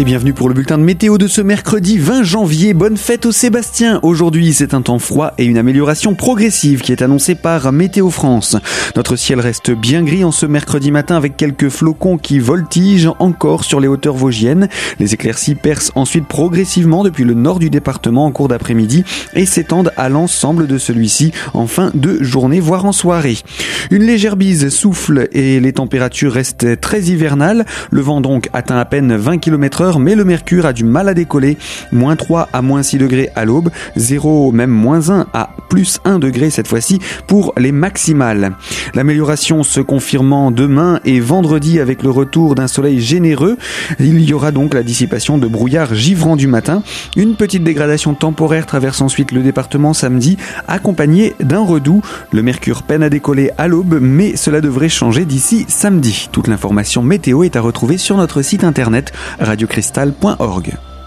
Et bienvenue pour le bulletin de météo de ce mercredi 20 janvier. Bonne fête au Sébastien. Aujourd'hui, c'est un temps froid et une amélioration progressive qui est annoncée par Météo France. Notre ciel reste bien gris en ce mercredi matin avec quelques flocons qui voltigent encore sur les hauteurs vosgiennes. Les éclaircies percent ensuite progressivement depuis le nord du département en cours d'après-midi et s'étendent à l'ensemble de celui-ci en fin de journée, voire en soirée. Une légère bise souffle et les températures restent très hivernales. Le vent donc atteint à peine 20 km mais le mercure a du mal à décoller. Moins 3 à moins 6 degrés à l'aube, 0 même moins 1 à plus 1 degré cette fois-ci pour les maximales. L'amélioration se confirmant demain et vendredi avec le retour d'un soleil généreux, il y aura donc la dissipation de brouillard givrant du matin. Une petite dégradation temporaire traverse ensuite le département samedi, accompagnée d'un redoux. Le mercure peine à décoller à l'aube, mais cela devrait changer d'ici samedi. Toute l'information météo est à retrouver sur notre site internet radio cristal.org.